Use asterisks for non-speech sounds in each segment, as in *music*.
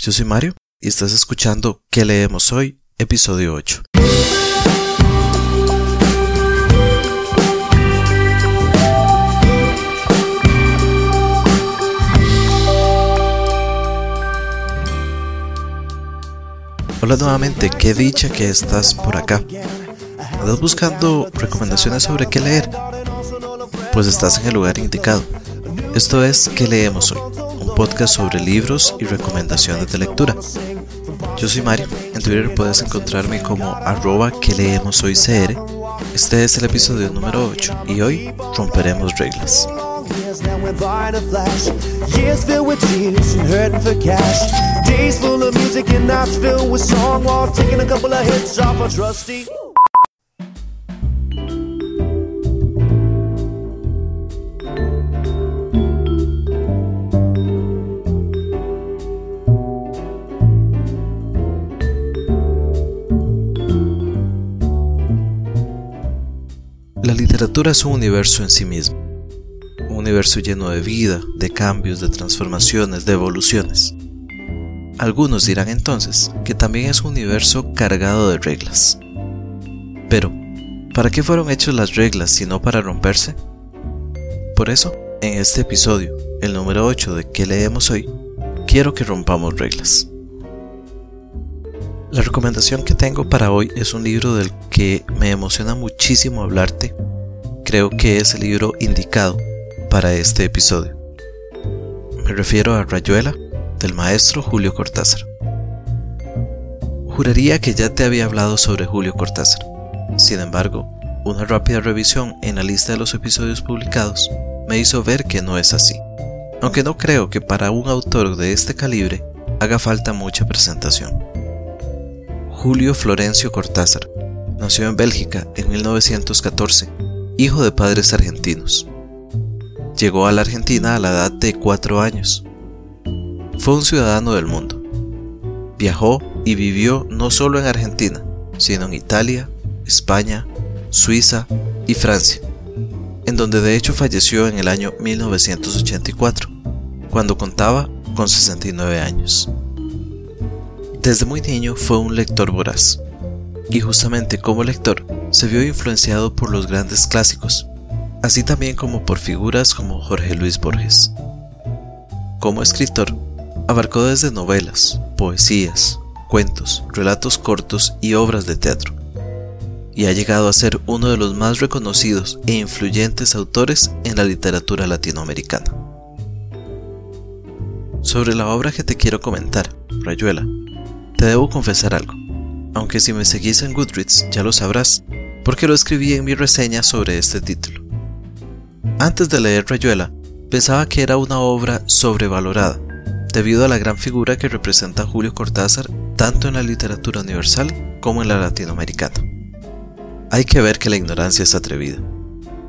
Yo soy Mario y estás escuchando ¿Qué leemos hoy? Episodio 8. Hola nuevamente, qué dicha que estás por acá. ¿Andas buscando recomendaciones sobre qué leer? Pues estás en el lugar indicado. Esto es ¿Qué leemos hoy? Un podcast sobre libros y recomendaciones de lectura. Yo soy Mario, en Twitter puedes encontrarme como arroba que leemos hoy CR. Este es el episodio número 8 y hoy romperemos reglas. Literatura es un universo en sí mismo, un universo lleno de vida, de cambios, de transformaciones, de evoluciones. Algunos dirán entonces que también es un universo cargado de reglas. Pero, ¿para qué fueron hechas las reglas si no para romperse? Por eso, en este episodio, el número 8 de ¿Qué leemos hoy? Quiero que rompamos reglas. La recomendación que tengo para hoy es un libro del que me emociona muchísimo hablarte. Creo que es el libro indicado para este episodio. Me refiero a Rayuela del maestro Julio Cortázar. Juraría que ya te había hablado sobre Julio Cortázar. Sin embargo, una rápida revisión en la lista de los episodios publicados me hizo ver que no es así. Aunque no creo que para un autor de este calibre haga falta mucha presentación. Julio Florencio Cortázar nació en Bélgica en 1914, hijo de padres argentinos. Llegó a la Argentina a la edad de 4 años. Fue un ciudadano del mundo. Viajó y vivió no solo en Argentina, sino en Italia, España, Suiza y Francia, en donde de hecho falleció en el año 1984, cuando contaba con 69 años. Desde muy niño fue un lector voraz, y justamente como lector se vio influenciado por los grandes clásicos, así también como por figuras como Jorge Luis Borges. Como escritor, abarcó desde novelas, poesías, cuentos, relatos cortos y obras de teatro, y ha llegado a ser uno de los más reconocidos e influyentes autores en la literatura latinoamericana. Sobre la obra que te quiero comentar, Rayuela, te debo confesar algo, aunque si me seguís en Goodreads ya lo sabrás, porque lo escribí en mi reseña sobre este título. Antes de leer Rayuela, pensaba que era una obra sobrevalorada, debido a la gran figura que representa Julio Cortázar tanto en la literatura universal como en la latinoamericana. Hay que ver que la ignorancia es atrevida,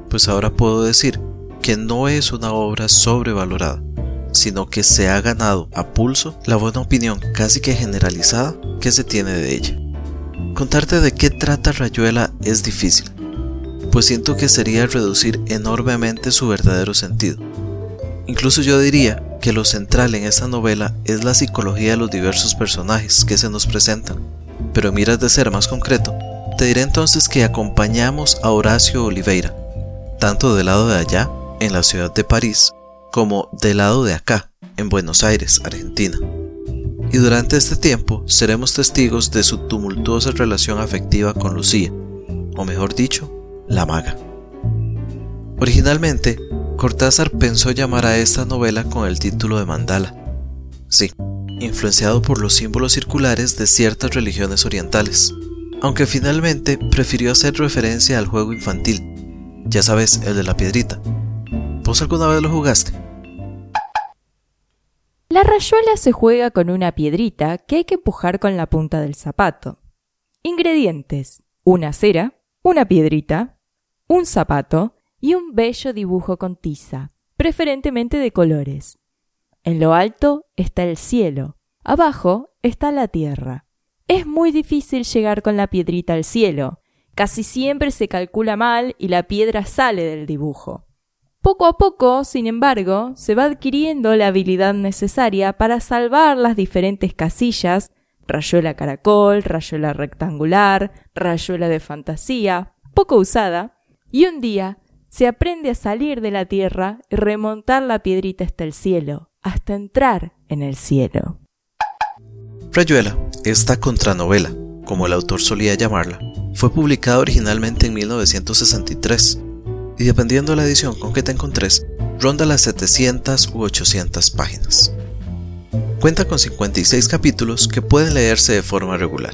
pues ahora puedo decir que no es una obra sobrevalorada, sino que se ha ganado a pulso la buena opinión casi que generalizada que se tiene de ella. Contarte de qué trata Rayuela es difícil, pues siento que sería reducir enormemente su verdadero sentido. Incluso yo diría que lo central en esta novela es la psicología de los diversos personajes que se nos presentan, pero miras de ser más concreto, te diré entonces que acompañamos a Horacio Oliveira, tanto del lado de allá, en la ciudad de París, como del lado de acá, en Buenos Aires, Argentina. Y durante este tiempo seremos testigos de su tumultuosa relación afectiva con Lucía, o mejor dicho, la maga. Originalmente, Cortázar pensó llamar a esta novela con el título de Mandala. Sí, influenciado por los símbolos circulares de ciertas religiones orientales, aunque finalmente prefirió hacer referencia al juego infantil, ya sabes, el de la piedrita. ¿Vos alguna vez lo jugaste? La rayuela se juega con una piedrita que hay que empujar con la punta del zapato. Ingredientes: una cera, una piedrita, un zapato y un bello dibujo con tiza, preferentemente de colores. En lo alto está el cielo, abajo está la tierra. Es muy difícil llegar con la piedrita al cielo. Casi siempre se calcula mal y la piedra sale del dibujo. Poco a poco, sin embargo, se va adquiriendo la habilidad necesaria para salvar las diferentes casillas, rayuela caracol, rayuela rectangular, rayuela de fantasía, poco usada, y un día se aprende a salir de la tierra y remontar la piedrita hasta el cielo, hasta entrar en el cielo. Rayuela, esta contranovela, como el autor solía llamarla, fue publicada originalmente en 1963 y dependiendo de la edición con que te encontres, ronda las 700 u 800 páginas. Cuenta con 56 capítulos que pueden leerse de forma regular.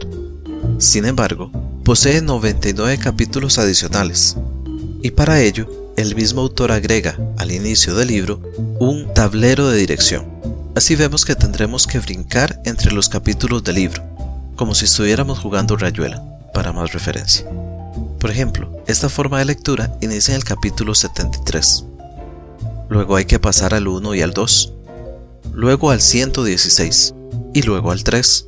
Sin embargo, posee 99 capítulos adicionales, y para ello, el mismo autor agrega al inicio del libro un tablero de dirección. Así vemos que tendremos que brincar entre los capítulos del libro, como si estuviéramos jugando rayuela, para más referencia. Por ejemplo, esta forma de lectura inicia en el capítulo 73. Luego hay que pasar al 1 y al 2, luego al 116 y luego al 3,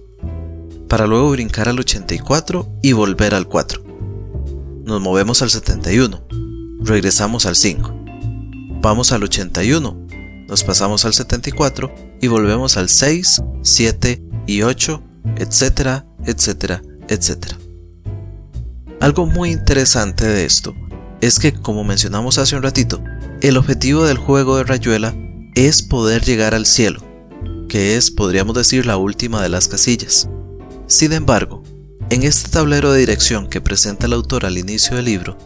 para luego brincar al 84 y volver al 4. Nos movemos al 71, regresamos al 5. Vamos al 81, nos pasamos al 74 y volvemos al 6, 7 y 8, etcétera, etcétera, etcétera. Algo muy interesante de esto es que, como mencionamos hace un ratito, el objetivo del juego de Rayuela es poder llegar al cielo, que es, podríamos decir, la última de las casillas. Sin embargo, en este tablero de dirección que presenta el autor al inicio del libro,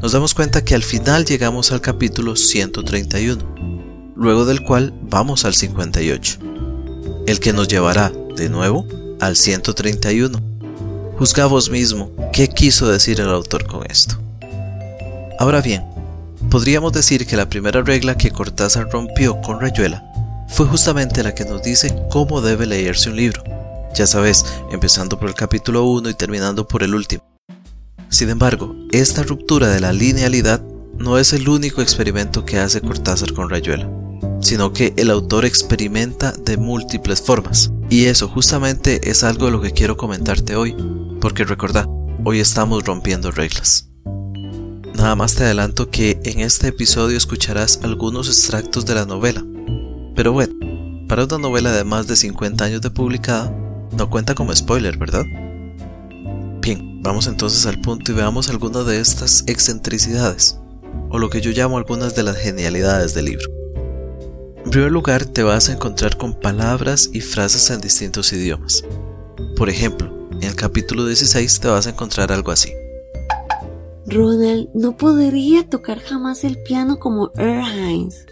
nos damos cuenta que al final llegamos al capítulo 131, luego del cual vamos al 58, el que nos llevará, de nuevo, al 131 Juzga vos mismo qué quiso decir el autor con esto. Ahora bien, podríamos decir que la primera regla que Cortázar rompió con Rayuela fue justamente la que nos dice cómo debe leerse un libro, ya sabes, empezando por el capítulo 1 y terminando por el último. Sin embargo, esta ruptura de la linealidad no es el único experimento que hace Cortázar con Rayuela, sino que el autor experimenta de múltiples formas, y eso justamente es algo de lo que quiero comentarte hoy, porque recordá, hoy estamos rompiendo reglas. Nada más te adelanto que en este episodio escucharás algunos extractos de la novela. Pero bueno, para una novela de más de 50 años de publicada, no cuenta como spoiler, ¿verdad? Bien, vamos entonces al punto y veamos algunas de estas excentricidades, o lo que yo llamo algunas de las genialidades del libro. En primer lugar, te vas a encontrar con palabras y frases en distintos idiomas. Por ejemplo, en el capítulo 16 te vas a encontrar algo así. Ronald no podría tocar jamás el piano como Earl Hines.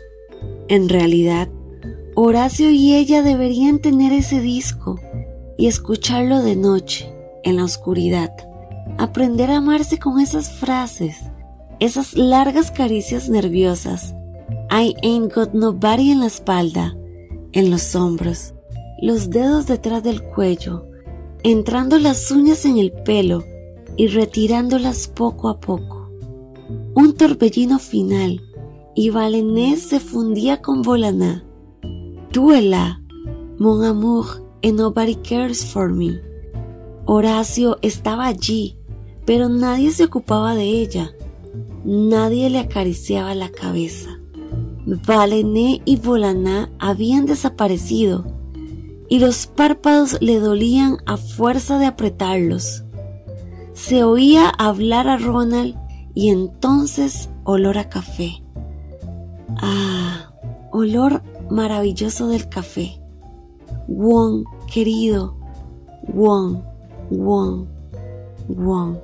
En realidad, Horacio y ella deberían tener ese disco y escucharlo de noche, en la oscuridad. Aprender a amarse con esas frases, esas largas caricias nerviosas. I ain't got nobody en la espalda, en los hombros, los dedos detrás del cuello, entrando las uñas en el pelo y retirándolas poco a poco. Un torbellino final y Valenés se fundía con Volaná. Duela, mon amour, and nobody cares for me. Horacio estaba allí, pero nadie se ocupaba de ella. Nadie le acariciaba la cabeza. Valené y Volaná habían desaparecido y los párpados le dolían a fuerza de apretarlos. Se oía hablar a Ronald y entonces olor a café. Ah, olor maravilloso del café. Wong, querido. Wong, Wong, Wong.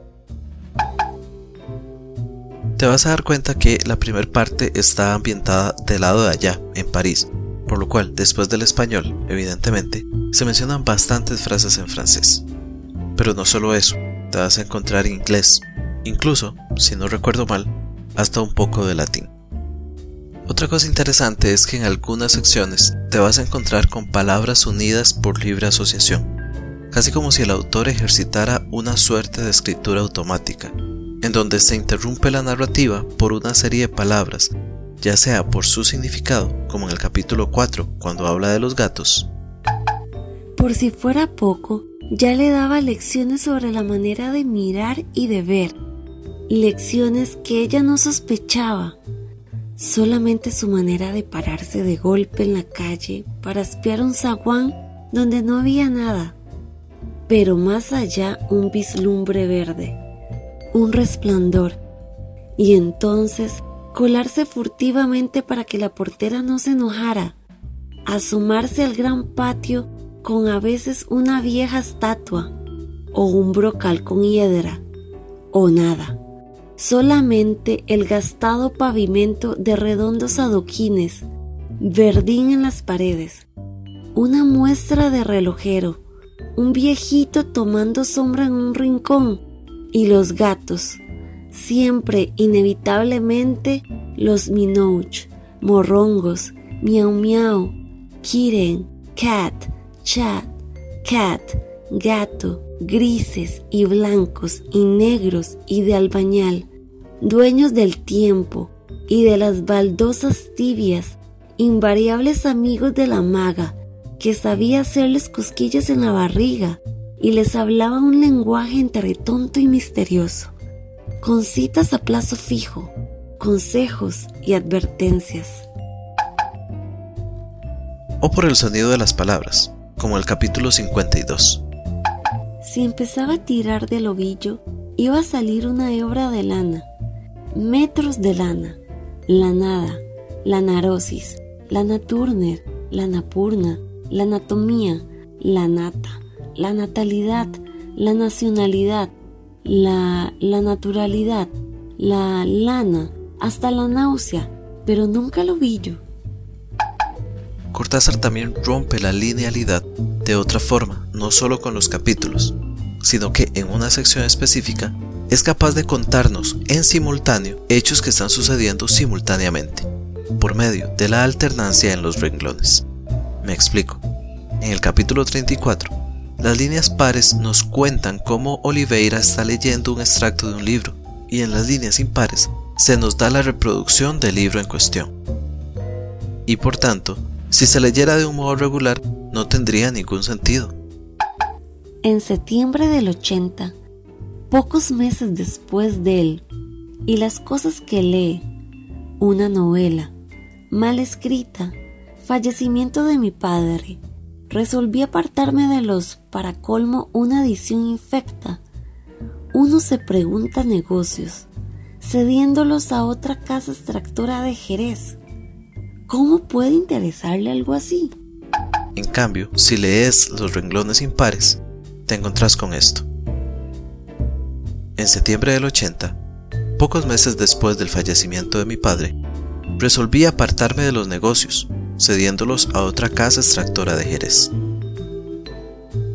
Te vas a dar cuenta que la primera parte está ambientada del lado de allá, en París, por lo cual, después del español, evidentemente, se mencionan bastantes frases en francés. Pero no solo eso, te vas a encontrar inglés, incluso, si no recuerdo mal, hasta un poco de latín. Otra cosa interesante es que en algunas secciones te vas a encontrar con palabras unidas por libre asociación, casi como si el autor ejercitara una suerte de escritura automática, en donde se interrumpe la narrativa por una serie de palabras ya sea por su significado, como en el capítulo 4, cuando habla de los gatos. Por si fuera poco, ya le daba lecciones sobre la manera de mirar y de ver, lecciones que ella no sospechaba. solamente su manera de pararse de golpe en la calle para espiar un zaguán donde no había nada, pero más allá un vislumbre verde, un resplandor, y entonces colarse furtivamente para que la portera no se enojara, asomarse al gran patio con a veces una vieja estatua, o un brocal con hiedra, o nada. Solamente el gastado pavimento de redondos adoquines, verdín en las paredes, una muestra de relojero, un viejito tomando sombra en un rincón y los gatos, siempre inevitablemente los minouch, morrongos, miau miau, kiren, cat, chat, cat, gato, grises y blancos y negros y de albañal, dueños del tiempo y de las baldosas tibias, invariables amigos de la maga, que sabía hacerles cosquillas en la barriga y les hablaba un lenguaje entre tonto y misterioso, con citas a plazo fijo, consejos y advertencias. O por el sonido de las palabras, como el capítulo 52. Si empezaba a tirar del ovillo, iba a salir una hebra de lana, metros de lana, lanada, lanarosis, lana turner, lana purna, la anatomía, la nata, la natalidad, la nacionalidad, la, la naturalidad, la lana, hasta la náusea, pero nunca el ovillo. Cortázar también rompe la linealidad de otra forma, no solo con los capítulos, sino que en una sección específica es capaz de contarnos en simultáneo hechos que están sucediendo simultáneamente, por medio de la alternancia en los renglones. Me explico. En el capítulo 34, las líneas pares nos cuentan cómo Oliveira está leyendo un extracto de un libro, y en las líneas impares se nos da la reproducción del libro en cuestión. Y por tanto, si se leyera de un modo regular, no tendría ningún sentido en septiembre del 80, pocos meses después de él, y las cosas que lee, una novela, mal escrita, fallecimiento de mi padre, resolví apartarme de los, para colmo, una edición infecta. Uno se pregunta negocios, cediéndolos a otra casa extractora de Jerez. ¿Cómo puede interesarle algo así? En cambio, si lees los renglones impares, te encontrás con esto. En septiembre del 80, pocos meses después del fallecimiento de mi padre, resolví apartarme de los negocios, cediéndolos a otra casa extractora de Jerez.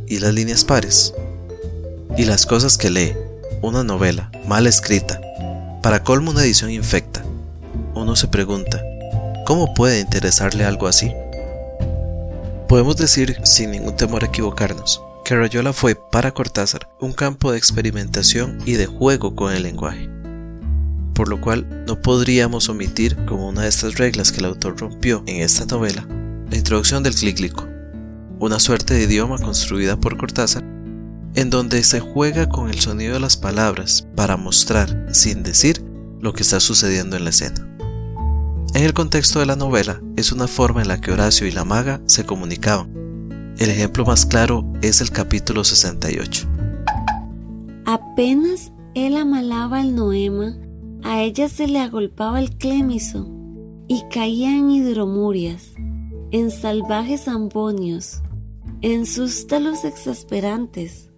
Y las líneas pares. Y las cosas que lee, una novela mal escrita, para colmo una edición infecta. Uno se pregunta, ¿cómo puede interesarle algo así? Podemos decir, sin ningún temor a equivocarnos, que Rayuela fue para Cortázar un campo de experimentación y de juego con el lenguaje, por lo cual no podríamos omitir como una de estas reglas que el autor rompió en esta novela la introducción del clíclico, una suerte de idioma construida por Cortázar en donde se juega con el sonido de las palabras para mostrar, sin decir, lo que está sucediendo en la escena. En el contexto de la novela, es una forma en la que Horacio y la maga se comunicaban, el ejemplo más claro es el capítulo 68. Apenas él amalaba el noema, a ella se le agolpaba el clémiso y caía en hidromurias, en salvajes ambonios, en sústalos exasperantes.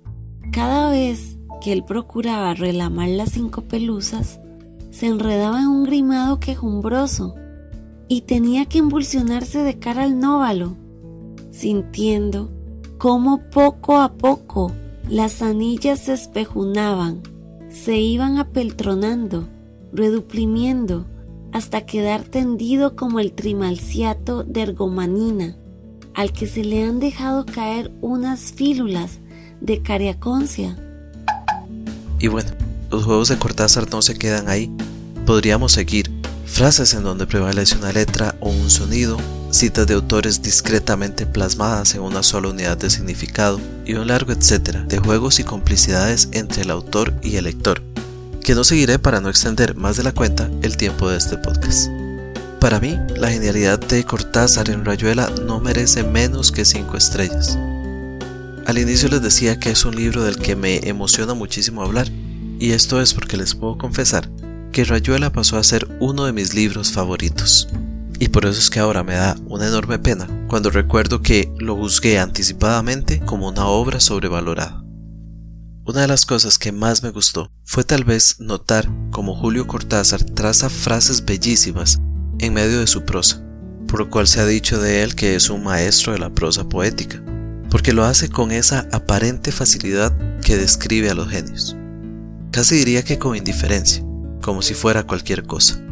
Cada vez que él procuraba relamar las cinco pelusas, se enredaba en un grimado quejumbroso y tenía que embulsionarse de cara al nóvalo sintiendo cómo poco a poco las anillas se espejunaban, se iban apeltronando, reduplimiendo, hasta quedar tendido como el trimalciato de ergomanina, al que se le han dejado caer unas fílulas de cariaconcia. Y bueno, los juegos de Cortázar no se quedan ahí. Podríamos seguir frases en donde prevalece una letra o un sonido citas de autores discretamente plasmadas en una sola unidad de significado y un largo etcétera de juegos y complicidades entre el autor y el lector, que no seguiré para no extender más de la cuenta el tiempo de este podcast. Para mí, la genialidad de Cortázar en Rayuela no merece menos que 5 estrellas. Al inicio les decía que es un libro del que me emociona muchísimo hablar, y esto es porque les puedo confesar que Rayuela pasó a ser uno de mis libros favoritos. Y por eso es que ahora me da una enorme pena cuando recuerdo que lo juzgué anticipadamente como una obra sobrevalorada. Una de las cosas que más me gustó fue tal vez notar cómo Julio Cortázar traza frases bellísimas en medio de su prosa, por lo cual se ha dicho de él que es un maestro de la prosa poética, porque lo hace con esa aparente facilidad que describe a los genios. Casi diría que con indiferencia, como si fuera cualquier cosa.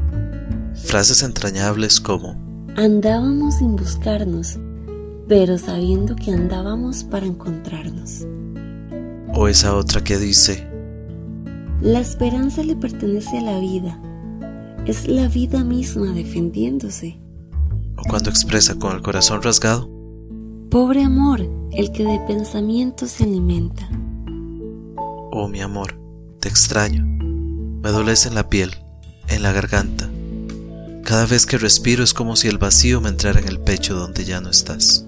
Frases entrañables como Andábamos sin buscarnos, pero sabiendo que andábamos para encontrarnos. O esa otra que dice La esperanza le pertenece a la vida. Es la vida misma defendiéndose. O cuando expresa con el corazón rasgado Pobre amor, el que de pensamiento se alimenta. Oh mi amor, te extraño. Me dolece en la piel, en la garganta, cada vez que respiro es como si el vacío me entrara en el pecho donde ya no estás.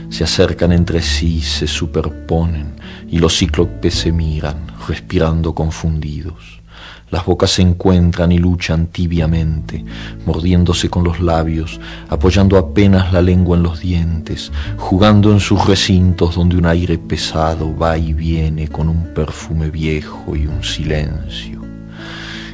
se acercan entre sí, se superponen, y los cíclopes se miran, respirando confundidos. Las bocas se encuentran y luchan tibiamente, mordiéndose con los labios, apoyando apenas la lengua en los dientes, jugando en sus recintos donde un aire pesado va y viene con un perfume viejo y un silencio.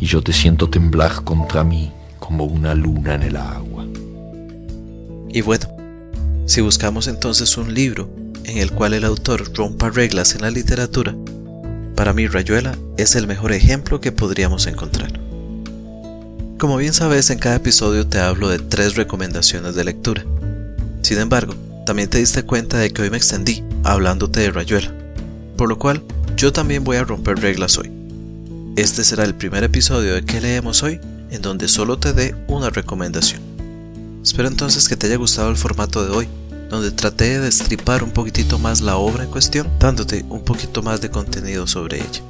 y yo te siento temblar contra mí como una luna en el agua. Y bueno, si buscamos entonces un libro en el cual el autor rompa reglas en la literatura, para mí Rayuela es el mejor ejemplo que podríamos encontrar. Como bien sabes, en cada episodio te hablo de tres recomendaciones de lectura. Sin embargo, también te diste cuenta de que hoy me extendí hablándote de Rayuela, por lo cual yo también voy a romper reglas hoy. Este será el primer episodio de ¿Qué leemos hoy? en donde solo te dé una recomendación. Espero entonces que te haya gustado el formato de hoy, donde traté de destripar un poquitito más la obra en cuestión, dándote un poquito más de contenido sobre ella.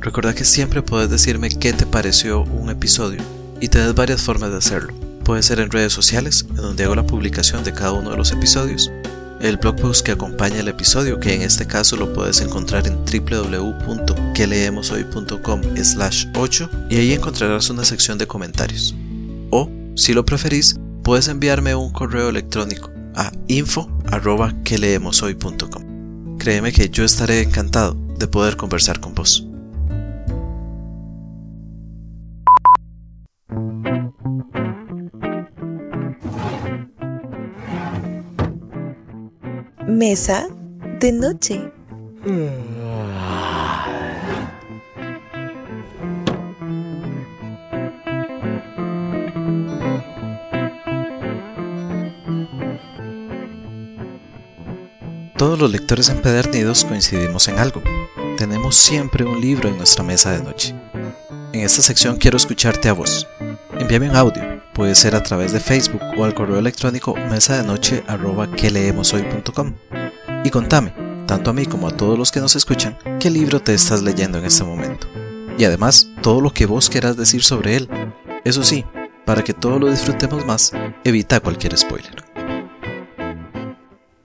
Recuerda que siempre puedes decirme qué te pareció un episodio y te das varias formas de hacerlo. Puede ser en redes sociales, en donde hago la publicación de cada uno de los episodios, el blog post que acompaña el episodio, que en este caso lo puedes encontrar en www.queleemoshoy.com slash 8 y ahí encontrarás una sección de comentarios. O, si lo preferís, puedes enviarme un correo electrónico a info.queleemoshoy.com. Créeme que yo estaré encantado de poder conversar con vos. Mesa de noche. Todos los lectores empedernidos coincidimos en algo. Tenemos siempre un libro en nuestra mesa de noche. En esta sección quiero escucharte a vos. Envíame un audio Puede ser a través de Facebook o al correo electrónico mesa de noche Y contame, tanto a mí como a todos los que nos escuchan, qué libro te estás leyendo en este momento. Y además, todo lo que vos quieras decir sobre él. Eso sí, para que todo lo disfrutemos más, evita cualquier spoiler.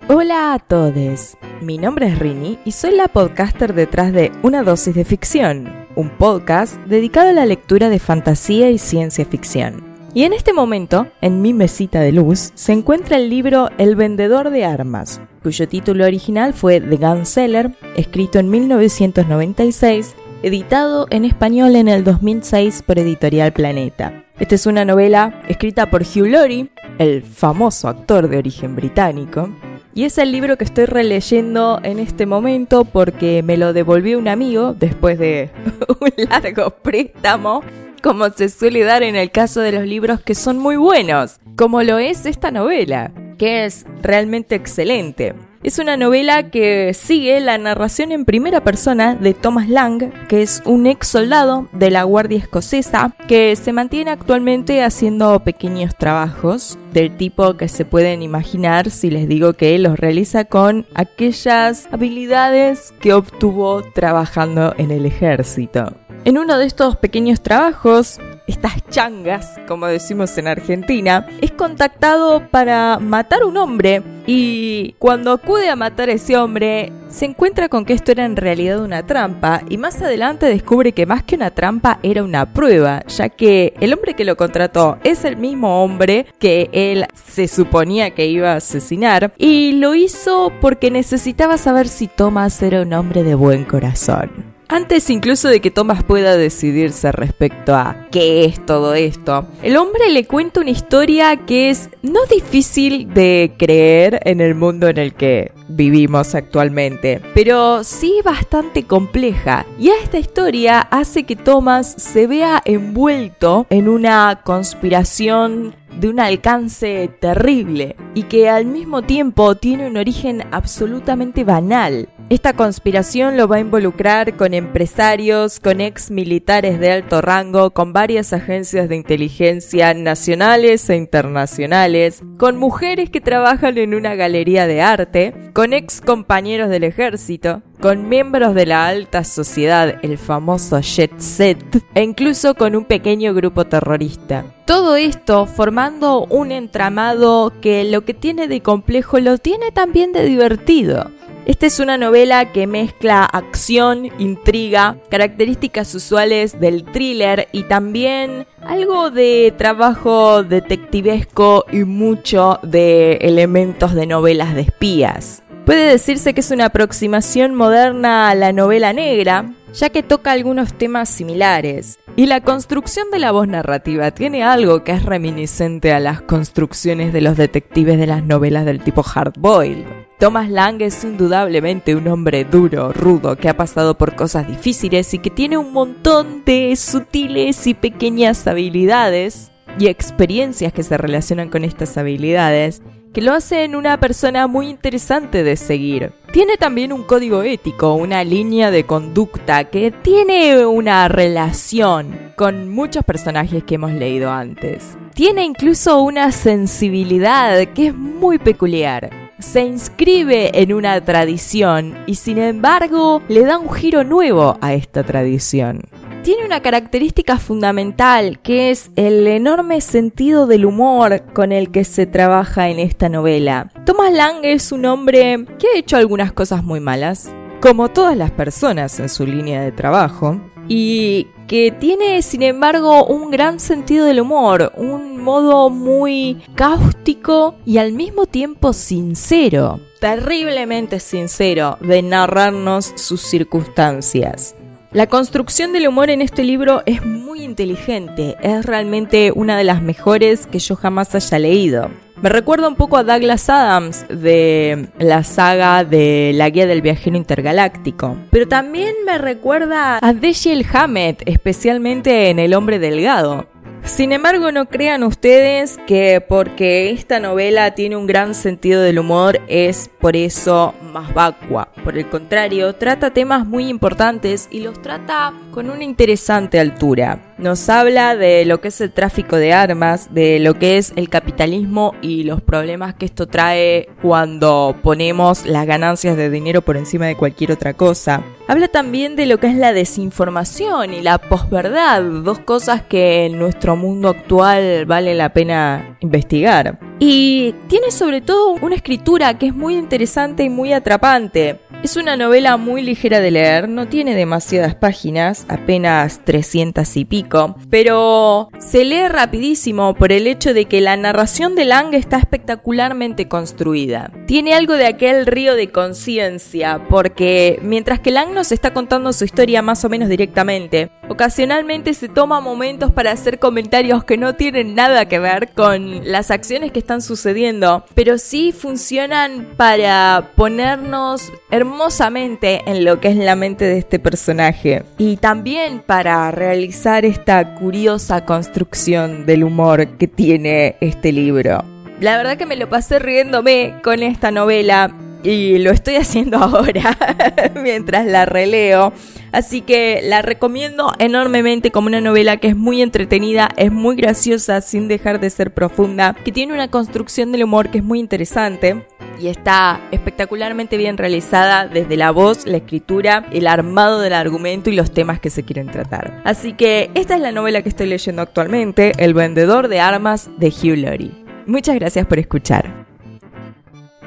Hola a todos, mi nombre es Rini y soy la podcaster detrás de Una dosis de ficción, un podcast dedicado a la lectura de fantasía y ciencia ficción. Y en este momento, en mi mesita de luz, se encuentra el libro El vendedor de armas, cuyo título original fue The Gun Seller, escrito en 1996, editado en español en el 2006 por Editorial Planeta. Esta es una novela escrita por Hugh Laurie, el famoso actor de origen británico, y es el libro que estoy releyendo en este momento porque me lo devolvió un amigo después de *laughs* un largo préstamo como se suele dar en el caso de los libros que son muy buenos, como lo es esta novela, que es realmente excelente. Es una novela que sigue la narración en primera persona de Thomas Lang, que es un ex soldado de la Guardia Escocesa que se mantiene actualmente haciendo pequeños trabajos del tipo que se pueden imaginar si les digo que los realiza con aquellas habilidades que obtuvo trabajando en el ejército. En uno de estos pequeños trabajos, estas changas, como decimos en Argentina, es contactado para matar a un hombre. Y cuando acude a matar a ese hombre, se encuentra con que esto era en realidad una trampa. Y más adelante descubre que más que una trampa era una prueba, ya que el hombre que lo contrató es el mismo hombre que él se suponía que iba a asesinar. Y lo hizo porque necesitaba saber si Thomas era un hombre de buen corazón. Antes incluso de que Thomas pueda decidirse respecto a qué es todo esto, el hombre le cuenta una historia que es no difícil de creer en el mundo en el que vivimos actualmente, pero sí bastante compleja. Y esta historia hace que Thomas se vea envuelto en una conspiración de un alcance terrible y que al mismo tiempo tiene un origen absolutamente banal. Esta conspiración lo va a involucrar con empresarios, con ex militares de alto rango, con varias agencias de inteligencia nacionales e internacionales, con mujeres que trabajan en una galería de arte, con ex compañeros del ejército, con miembros de la alta sociedad, el famoso Jet Set, e incluso con un pequeño grupo terrorista. Todo esto formando un entramado que lo que tiene de complejo lo tiene también de divertido. Esta es una novela que mezcla acción, intriga, características usuales del thriller y también algo de trabajo detectivesco y mucho de elementos de novelas de espías. Puede decirse que es una aproximación moderna a la novela negra, ya que toca algunos temas similares. Y la construcción de la voz narrativa tiene algo que es reminiscente a las construcciones de los detectives de las novelas del tipo hardboiled. Thomas Lang es indudablemente un hombre duro, rudo, que ha pasado por cosas difíciles y que tiene un montón de sutiles y pequeñas habilidades y experiencias que se relacionan con estas habilidades que lo hacen una persona muy interesante de seguir. Tiene también un código ético, una línea de conducta que tiene una relación con muchos personajes que hemos leído antes. Tiene incluso una sensibilidad que es muy peculiar se inscribe en una tradición y sin embargo le da un giro nuevo a esta tradición. Tiene una característica fundamental que es el enorme sentido del humor con el que se trabaja en esta novela. Thomas Lang es un hombre que ha hecho algunas cosas muy malas, como todas las personas en su línea de trabajo, y que tiene sin embargo un gran sentido del humor, un modo muy cáustico y al mismo tiempo sincero, terriblemente sincero de narrarnos sus circunstancias. La construcción del humor en este libro es muy inteligente, es realmente una de las mejores que yo jamás haya leído. Me recuerda un poco a Douglas Adams de la saga de La Guía del Viajero Intergaláctico. Pero también me recuerda a Dashiell Hammett, especialmente en El Hombre Delgado. Sin embargo, no crean ustedes que porque esta novela tiene un gran sentido del humor es por eso más vacua. Por el contrario, trata temas muy importantes y los trata con una interesante altura. Nos habla de lo que es el tráfico de armas, de lo que es el capitalismo y los problemas que esto trae cuando ponemos las ganancias de dinero por encima de cualquier otra cosa. Habla también de lo que es la desinformación y la posverdad, dos cosas que en nuestro mundo actual vale la pena investigar. Y tiene sobre todo una escritura que es muy interesante y muy atrapante. Es una novela muy ligera de leer, no tiene demasiadas páginas, apenas 300 y pico, pero se lee rapidísimo por el hecho de que la narración de Lang está espectacularmente construida. Tiene algo de aquel río de conciencia, porque mientras que Lang nos está contando su historia más o menos directamente, ocasionalmente se toma momentos para hacer comentarios que no tienen nada que ver con las acciones que están sucediendo, pero sí funcionan para ponernos hermosamente en lo que es la mente de este personaje y también para realizar esta curiosa construcción del humor que tiene este libro. La verdad que me lo pasé riéndome con esta novela y lo estoy haciendo *laughs* ahora *laughs* mientras la releo. Así que la recomiendo enormemente como una novela que es muy entretenida, es muy graciosa sin dejar de ser profunda, que tiene una construcción del humor que es muy interesante y está espectacularmente bien realizada desde la voz, la escritura, el armado del argumento y los temas que se quieren tratar. Así que esta es la novela que estoy leyendo actualmente, El vendedor de armas de Hugh Laurie. Muchas gracias por escuchar.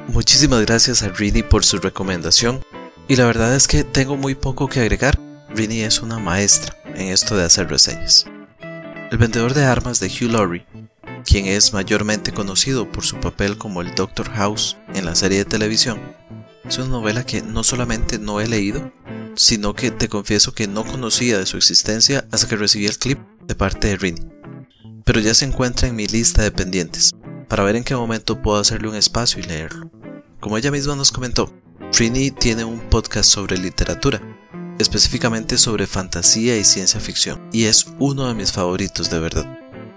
Muchísimas gracias a Rini por su recomendación y la verdad es que tengo muy poco que agregar. Rini es una maestra en esto de hacer reseñas. El vendedor de armas de Hugh Laurie quien es mayormente conocido por su papel como el Dr. House en la serie de televisión. Es una novela que no solamente no he leído, sino que te confieso que no conocía de su existencia hasta que recibí el clip de parte de Rini. Pero ya se encuentra en mi lista de pendientes, para ver en qué momento puedo hacerle un espacio y leerlo. Como ella misma nos comentó, Rini tiene un podcast sobre literatura, específicamente sobre fantasía y ciencia ficción, y es uno de mis favoritos de verdad.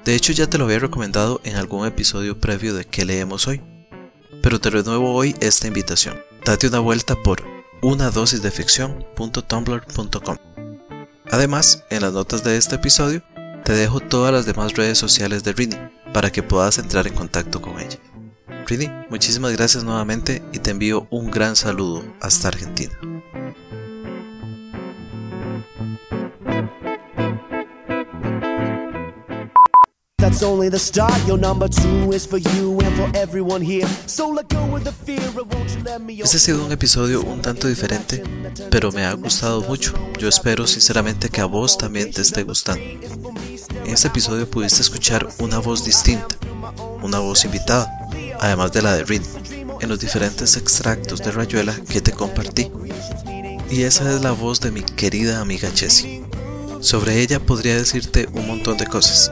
De hecho ya te lo había recomendado en algún episodio previo de qué leemos hoy. Pero te renuevo hoy esta invitación. Date una vuelta por una dosis de. Además, en las notas de este episodio te dejo todas las demás redes sociales de Rini para que puedas entrar en contacto con ella. Rini, muchísimas gracias nuevamente y te envío un gran saludo hasta Argentina. Este ha sido un episodio un tanto diferente, pero me ha gustado mucho. Yo espero sinceramente que a vos también te esté gustando. En este episodio pudiste escuchar una voz distinta, una voz invitada, además de la de Rin, en los diferentes extractos de Rayuela que te compartí. Y esa es la voz de mi querida amiga Jessie. Sobre ella podría decirte un montón de cosas,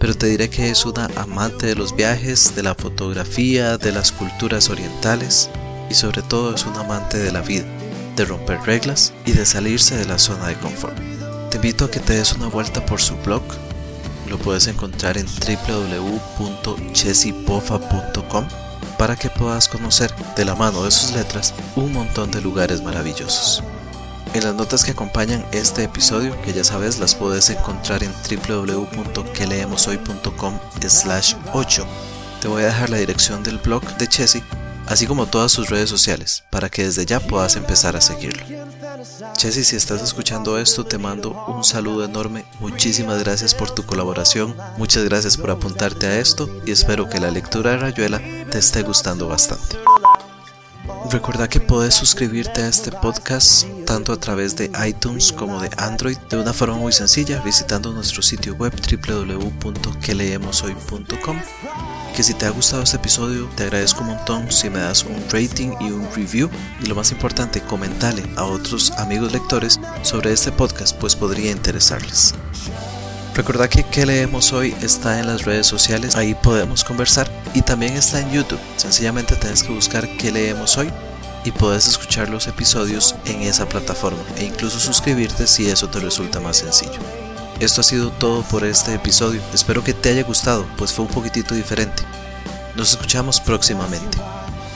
pero te diré que es una amante de los viajes, de la fotografía, de las culturas orientales y sobre todo es una amante de la vida, de romper reglas y de salirse de la zona de confort. Te invito a que te des una vuelta por su blog, lo puedes encontrar en www.chesipofa.com para que puedas conocer de la mano de sus letras un montón de lugares maravillosos. En las notas que acompañan este episodio, que ya sabes las puedes encontrar en www.queleemoshoy.com slash 8. Te voy a dejar la dirección del blog de Chessy, así como todas sus redes sociales, para que desde ya puedas empezar a seguirlo. Chessy, si estás escuchando esto, te mando un saludo enorme. Muchísimas gracias por tu colaboración, muchas gracias por apuntarte a esto y espero que la lectura de Rayuela te esté gustando bastante. Recuerda que puedes suscribirte a este podcast tanto a través de iTunes como de Android de una forma muy sencilla visitando nuestro sitio web www.queleemoshoy.com que si te ha gustado este episodio te agradezco un montón si me das un rating y un review. Y lo más importante comentale a otros amigos lectores sobre este podcast pues podría interesarles. Recuerda que que leemos hoy está en las redes sociales, ahí podemos conversar y también está en YouTube. Sencillamente tienes que buscar qué leemos hoy y puedes escuchar los episodios en esa plataforma e incluso suscribirte si eso te resulta más sencillo. Esto ha sido todo por este episodio, espero que te haya gustado, pues fue un poquitito diferente. Nos escuchamos próximamente.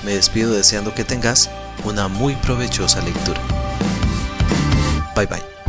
Me despido deseando que tengas una muy provechosa lectura. Bye bye.